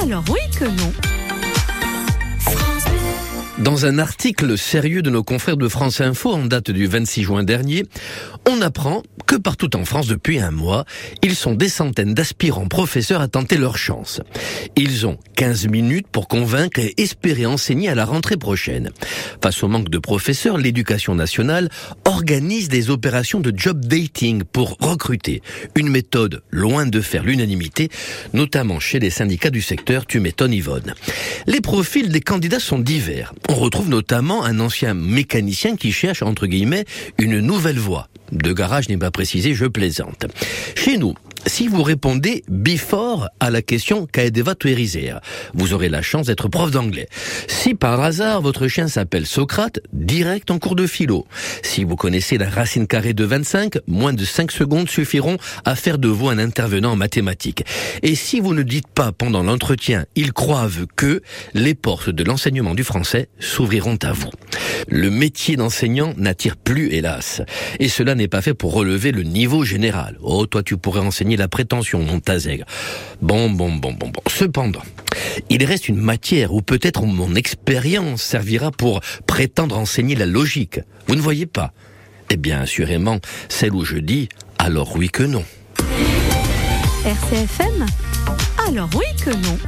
Alors oui que non. Dans un article sérieux de nos confrères de France Info en date du 26 juin dernier, on apprend que partout en France depuis un mois, ils sont des centaines d'aspirants professeurs à tenter leur chance. Ils ont 15 minutes pour convaincre et espérer enseigner à la rentrée prochaine. Face au manque de professeurs, l'éducation nationale organise des opérations de job dating pour recruter. Une méthode loin de faire l'unanimité, notamment chez les syndicats du secteur, tu m'étonnes Yvonne. Les profils des candidats sont divers. On retrouve notamment un ancien mécanicien qui cherche, entre guillemets, une nouvelle voie. De garage n'est pas précisé, je plaisante. Chez nous, si vous répondez before à la question qu'Aedeva tueriser, vous aurez la chance d'être prof d'anglais. Si par hasard votre chien s'appelle Socrate, direct en cours de philo. Si vous connaissez la racine carrée de 25, moins de 5 secondes suffiront à faire de vous un intervenant en mathématiques. Et si vous ne dites pas pendant l'entretien, ils croivent que les portes de l'enseignement du français s'ouvriront à vous. Le métier d'enseignant n'attire plus, hélas. Et cela n'est pas fait pour relever le niveau général. Oh, toi, tu pourrais enseigner la prétention, mon tazègre. Bon, bon, bon, bon, bon. Cependant, il reste une matière où peut-être mon expérience servira pour prétendre enseigner la logique. Vous ne voyez pas? Eh bien, assurément, celle où je dis alors oui que non. RCFM Alors oui que non.